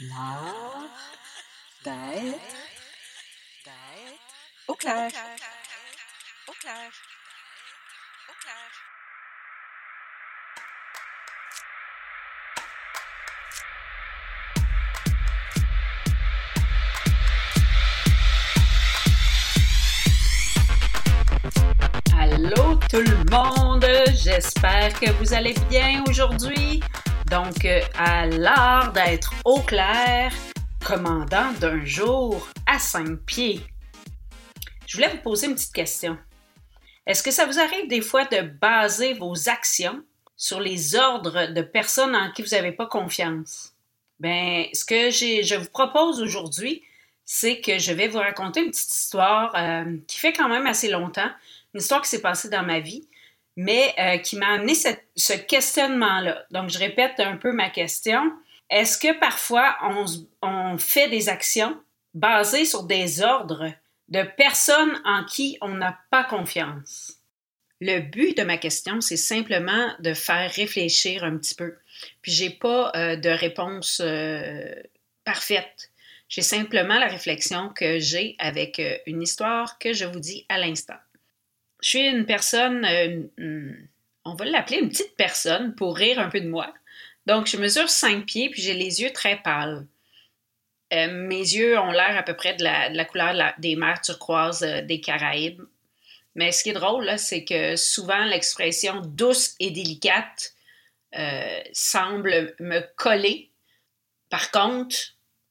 L'art d'être au clair. Au tout le monde, j'espère que vous allez bien aujourd'hui. Donc, euh, à l'art d'être au clair, commandant d'un jour à cinq pieds. Je voulais vous poser une petite question. Est-ce que ça vous arrive des fois de baser vos actions sur les ordres de personnes en qui vous n'avez pas confiance? Ben, ce que je vous propose aujourd'hui, c'est que je vais vous raconter une petite histoire euh, qui fait quand même assez longtemps, une histoire qui s'est passée dans ma vie, mais euh, qui m'a amené ce questionnement-là. Donc, je répète un peu ma question. Est-ce que parfois on, fait des actions basées sur des ordres de personnes en qui on n'a pas confiance? Le but de ma question, c'est simplement de faire réfléchir un petit peu. Puis, j'ai pas euh, de réponse euh, parfaite. J'ai simplement la réflexion que j'ai avec une histoire que je vous dis à l'instant je suis une personne, euh, on va l'appeler une petite personne pour rire un peu de moi. Donc, je mesure 5 pieds puis j'ai les yeux très pâles. Euh, mes yeux ont l'air à peu près de la, couleur des mers turquoises euh, des Caraïbes. Mais ce qui est drôle, c'est que souvent l'expression douce et délicate semble me coller. Par contre,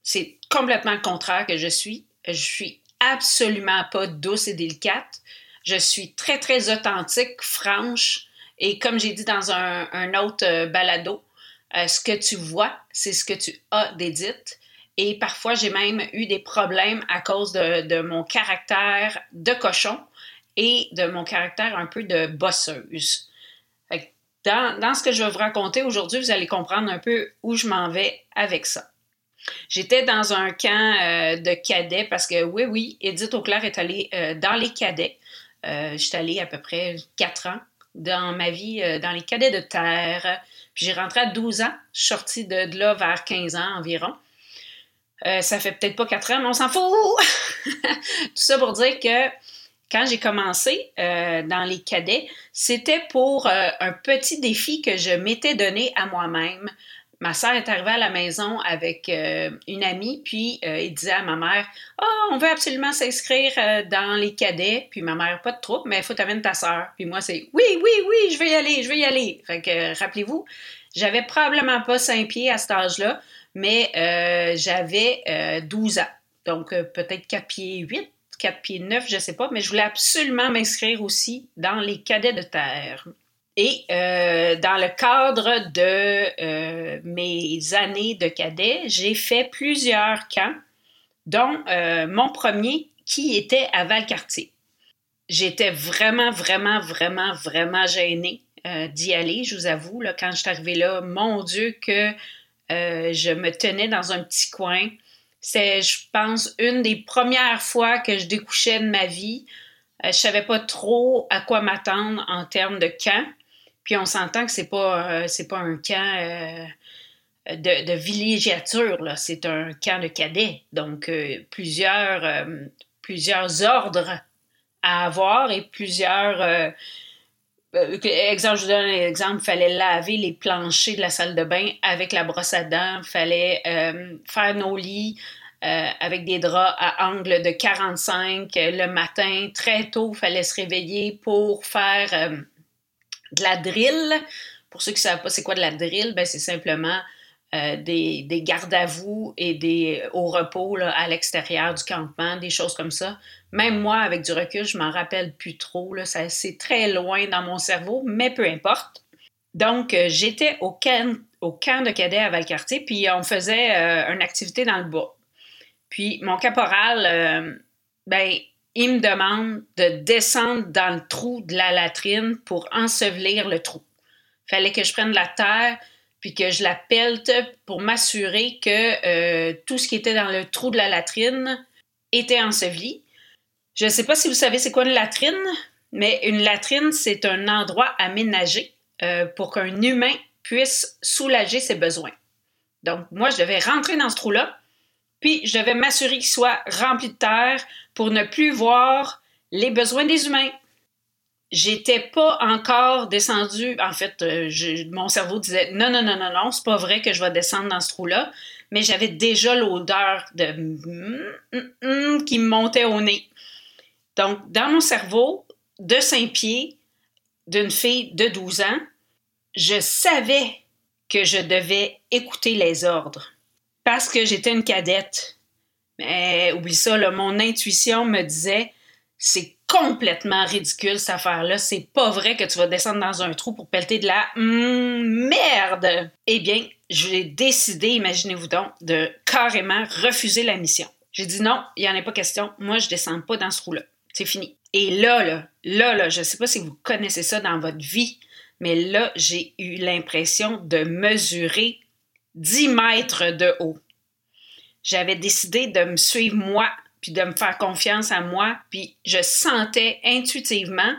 c'est complètement le contraire que je suis. Je suis absolument pas douce et délicate. Je suis très, très authentique, franche. Et comme j'ai dit dans un, autre euh, balado, euh, ce que tu vois, c'est ce que tu as d'édite. Et parfois, j'ai même eu des problèmes à cause de, mon caractère de cochon et de mon caractère un peu de bosseuse. Dans, ce que je vais vous raconter aujourd'hui, vous allez comprendre un peu où je m'en vais avec ça. J'étais dans un camp euh, de cadets parce que oui, oui, Edith Auclair est allée dans les cadets. Euh, je suis allée à peu près quatre ans dans ma vie euh, dans les cadets de terre. J'ai rentré à 12 ans. Je suis sortie de, là vers 15 ans environ. Euh, ça fait peut-être pas quatre ans, mais on s'en fout! Tout ça pour dire que quand j'ai commencé dans les cadets, c'était pour un petit défi que je m'étais donné à moi-même ma sœur est arrivée à la maison avec euh, une amie, puis euh, il disait à ma mère Oh, on veut absolument s'inscrire euh, dans les cadets. Puis ma mère, pas de troupe, mais il faut t'amener ta sœur. Puis moi, c'est Oui, oui, oui, je vais y aller, je vais y aller. Fait que, rappelez-vous, j'avais probablement pas cinq pieds à cet âge-là, mais j'avais 12 ans. Donc, peut-être 4 pieds 8, 4 pieds 9, je sais pas, mais je voulais absolument m'inscrire aussi dans les cadets de terre. Et euh, dans le cadre de euh, mes années de cadet, j'ai fait plusieurs camps, dont euh, mon premier qui était à Valcartier. J'étais vraiment, vraiment, vraiment, vraiment gênée d'y aller, je vous avoue. Là, quand je suis arrivée là, mon Dieu, que je me tenais dans un petit coin. C'est, je pense, une des premières fois que je découchais de ma vie. je savais pas trop à quoi m'attendre en termes de camp. Puis on s'entend que c'est pas, euh, c'est pas un camp euh, de, villégiature, là. c'est un camp de cadets. Donc, euh, plusieurs, plusieurs ordres à avoir et plusieurs. exemple, je vous donne un exemple, fallait laver les planchers de la salle de bain avec la brosse à dents, fallait faire nos lits avec des draps à angle de 45 le matin, très tôt, il fallait se réveiller pour faire de la drill, pour ceux qui ne savent pas c'est quoi de la drill, ben c'est simplement euh, des, des gardes à vous et des au repos là, à l'extérieur du campement, des choses comme ça. Même moi, avec du recul, je m'en rappelle plus trop. Là, c'est très loin dans mon cerveau, mais peu importe. Donc, euh, j'étais au camp, au camp de cadets à Valcartier, puis on faisait euh, une activité dans le bois. Puis mon caporal, ben, il me demande de descendre dans le trou de la latrine pour ensevelir le trou. Fallait que je prenne la terre puis que je la pelte pour m'assurer que euh, tout ce qui était dans le trou de la latrine était enseveli. Je ne sais pas si vous savez c'est quoi une latrine, mais une latrine, c'est un endroit aménagé euh, pour qu'un humain puisse soulager ses besoins. Donc, moi, je devais rentrer dans ce trou-là, puis je devais m'assurer qu'il soit rempli de terre pour ne plus voir les besoins des humains. J'étais pas encore descendu. En fait, euh, mon cerveau disait non, non, non, non, non, c'est pas vrai que je vais descendre dans ce trou-là. Mais j'avais déjà l'odeur de mm, qui me montait au nez. Donc, dans mon cerveau, de cinq pieds, d'une fille de 12 ans, je savais que je devais écouter les ordres parce que j'étais une cadette. Mais oublie ça, mon intuition me disait c'est complètement ridicule cette affaire-là. C'est pas vrai que tu vas descendre dans un trou pour pelleter de la merde. Eh bien, j'ai décidé, imaginez-vous donc, de carrément refuser la mission. J'ai dit non, il n'y en a pas question. Moi, je descends pas dans ce trou-là. C'est fini. Et là, là, là, là, je sais pas si vous connaissez ça dans votre vie, mais là, j'ai eu l'impression de mesurer 10 mètres de haut. J'avais décidé de me suivre moi, puis de me faire confiance à moi, puis je sentais intuitivement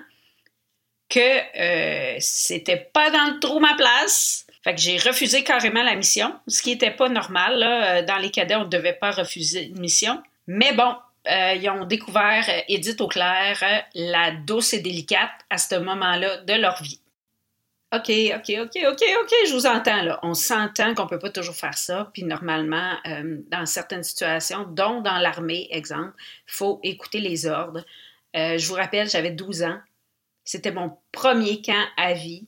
que euh, c'était pas dans le trou ma place. Fait que j'ai refusé carrément la mission, ce qui n'était pas normal. Là. Dans les cadets, on ne devait pas refuser une mission. Mais bon, euh, ils ont découvert Edith Auclair, la douce et délicate à ce moment-là de leur vie. OK, OK, OK, OK, OK, je vous entends là. On s'entend qu'on ne peut pas toujours faire ça. Puis normalement, euh, dans certaines situations, dont dans l'armée, exemple, il faut écouter les ordres. Euh, je vous rappelle, j'avais 12 ans. C'était mon premier camp à vie.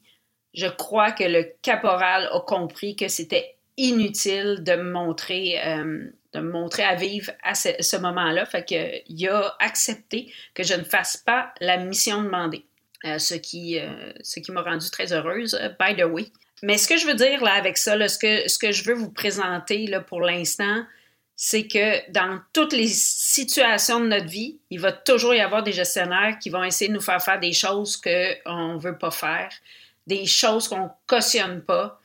Je crois que le caporal a compris que c'était inutile de me montrer, euh, de me montrer à vivre à ce, ce moment-là. Fait qu'il a accepté que je ne fasse pas la mission demandée. Euh, ce qui, euh, qui m'a rendue très heureuse, euh, by the way. Mais ce que je veux dire là avec ça, ce, que, ce que je veux vous présenter là, pour l'instant, c'est que dans toutes les situations de notre vie, il va toujours y avoir des gestionnaires qui vont essayer de nous faire faire des choses qu'on ne veut pas faire, des choses qu'on cautionne pas.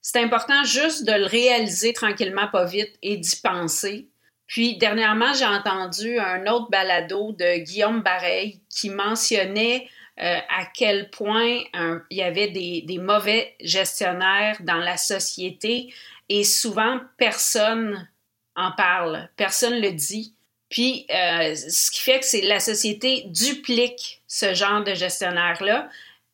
C'est important juste de le réaliser tranquillement, pas vite, et d'y penser. Puis dernièrement, j'ai entendu un autre balado de Guillaume Bareil qui mentionnait euh, à quel point il y avait des, mauvais gestionnaires dans la société. Et souvent personne en parle, personne le dit. Puis, euh, ce qui fait que la société duplique ce genre de gestionnaire-là.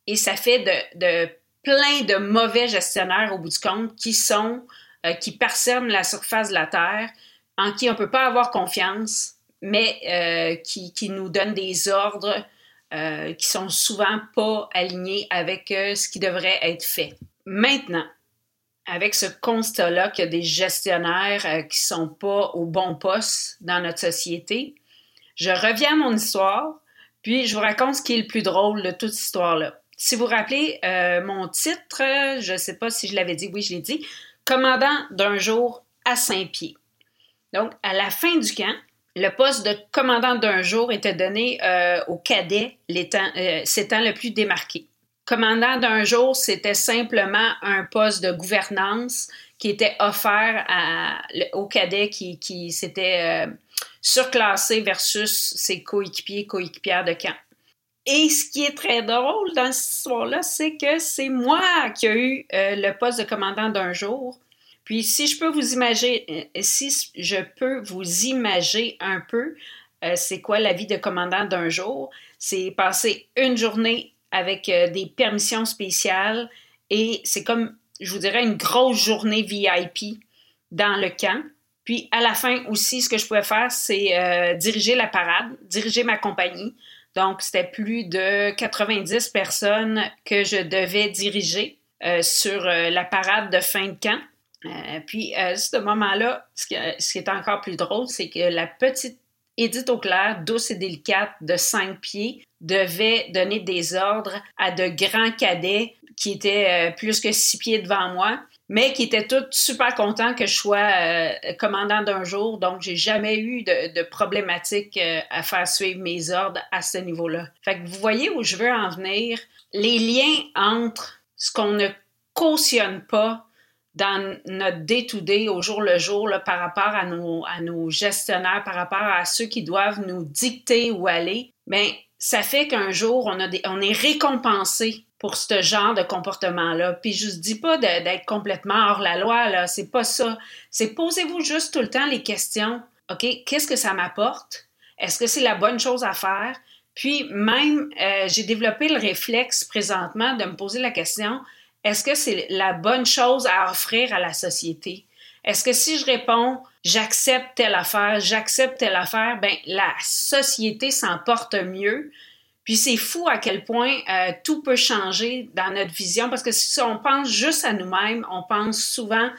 Et ça fait de, plein de mauvais gestionnaires au bout du compte qui sont, euh, qui parsèment la surface de la Terre, en qui on ne peut pas avoir confiance, mais qui, qui, nous donnent des ordres euh, qui sont souvent pas alignés avec euh, ce qui devrait être fait. Maintenant, avec ce constat-là qu'il y a des gestionnaires euh, qui sont pas au bon poste dans notre société, je reviens à mon histoire, puis je vous raconte ce qui est le plus drôle de toute cette histoire-là. Si vous vous rappelez, mon titre, je ne sais pas si je l'avais dit, oui, je l'ai dit, Commandant d'un jour à Saint-Pied. Donc, à la fin du camp, le poste de commandant d'un jour était donné euh, au cadet euh, s'étant le plus démarqué. Commandant d'un jour, c'était simplement un poste de gouvernance qui était offert à, au cadet qui, qui s'était euh, surclassé versus ses coéquipiers, coéquipières de camp. Et ce qui est très drôle dans cette histoire-là, c'est que c'est moi qui ai eu le poste de commandant d'un jour puis si je peux vous imaginer, euh, si je peux vous imaginer un peu, euh, c'est quoi la vie de commandant d'un jour? C'est passer une journée avec euh, des permissions spéciales et c'est comme, je vous dirais, une grosse journée VIP dans le camp. Puis à la fin aussi, ce que je pouvais faire, c'est diriger la parade, diriger ma compagnie. Donc, c'était plus de 90 personnes que je devais diriger sur la parade de fin de camp. Euh, puis, à ce moment-là, ce qui, est encore plus drôle, c'est que la petite Édith Auclair, douce et délicate, de cinq pieds, devait donner des ordres à de grands cadets qui étaient euh, plus que six pieds devant moi, mais qui étaient tous super contents que je sois euh, commandant d'un jour. Donc, j'ai jamais eu de, de problématique à faire suivre mes ordres à ce niveau-là. Fait que vous voyez où je veux en venir. Les liens entre ce qu'on ne cautionne pas dans notre day-to-day, au jour le jour, là, par rapport à nos, à gestionnaires, par rapport à ceux qui doivent nous dicter où aller, bien, ça fait qu'un jour, on est récompensé pour ce genre de comportement-là. Puis je ne dis pas d'être complètement hors la loi, là, c'est pas ça. C'est posez-vous juste tout le temps les questions. OK, qu'est-ce que ça m'apporte? Est-ce que c'est la bonne chose à faire? Puis même, euh, j'ai développé le réflexe présentement de me poser la question, est-ce que c'est la bonne chose à offrir à la société? Est-ce que si je réponds j'accepte telle affaire, j'accepte telle affaire, ben la société s'en porte mieux. Puis c'est fou à quel point euh, tout peut changer dans notre vision parce que si on pense juste à nous-mêmes, on pense souvent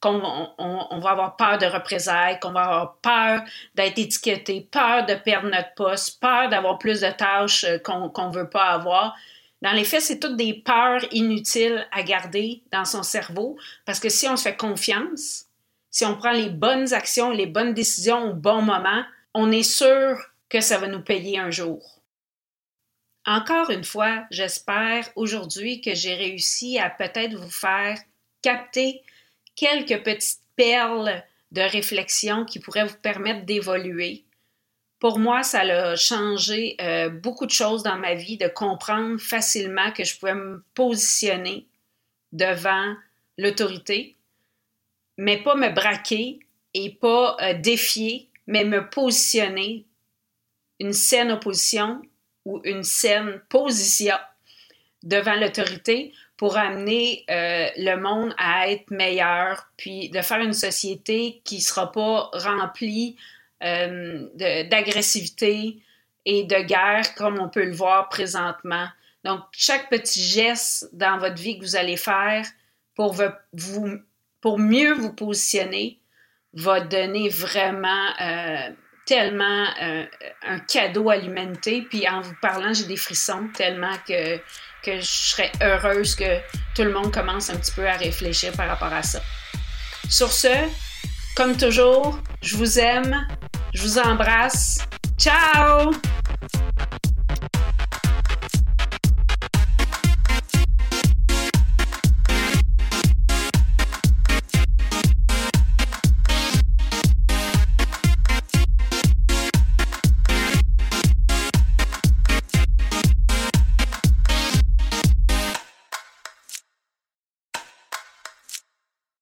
qu'on on, va avoir peur de représailles, qu'on va avoir peur d'être étiqueté, peur de perdre notre poste, peur d'avoir plus de tâches euh, qu'on ne veut pas avoir. Dans les faits, c'est toutes des peurs inutiles à garder dans son cerveau parce que si on se fait confiance, si on prend les bonnes actions, les bonnes décisions au bon moment, on est sûr que ça va nous payer un jour. Encore une fois, j'espère aujourd'hui que j'ai réussi à peut-être vous faire capter quelques petites perles de réflexion qui pourraient vous permettre d'évoluer. Pour moi, ça a changé euh, beaucoup de choses dans ma vie, de comprendre facilement que je pouvais me positionner devant l'autorité, mais pas me braquer et pas euh, défier, mais me positionner, une saine opposition ou une saine position devant l'autorité pour amener euh, le monde à être meilleur, puis de faire une société qui ne sera pas remplie d'agressivité et de guerre comme on peut le voir présentement. Donc, chaque petit geste dans votre vie que vous allez faire pour vous pour mieux vous positionner, va donner vraiment euh, tellement euh, un cadeau à l'humanité. Puis en vous parlant, j'ai des frissons tellement que, que je serais heureuse que tout le monde commence un petit peu à réfléchir par rapport à ça. Sur ce, comme toujours, je vous aime, je vous embrasse. Ciao!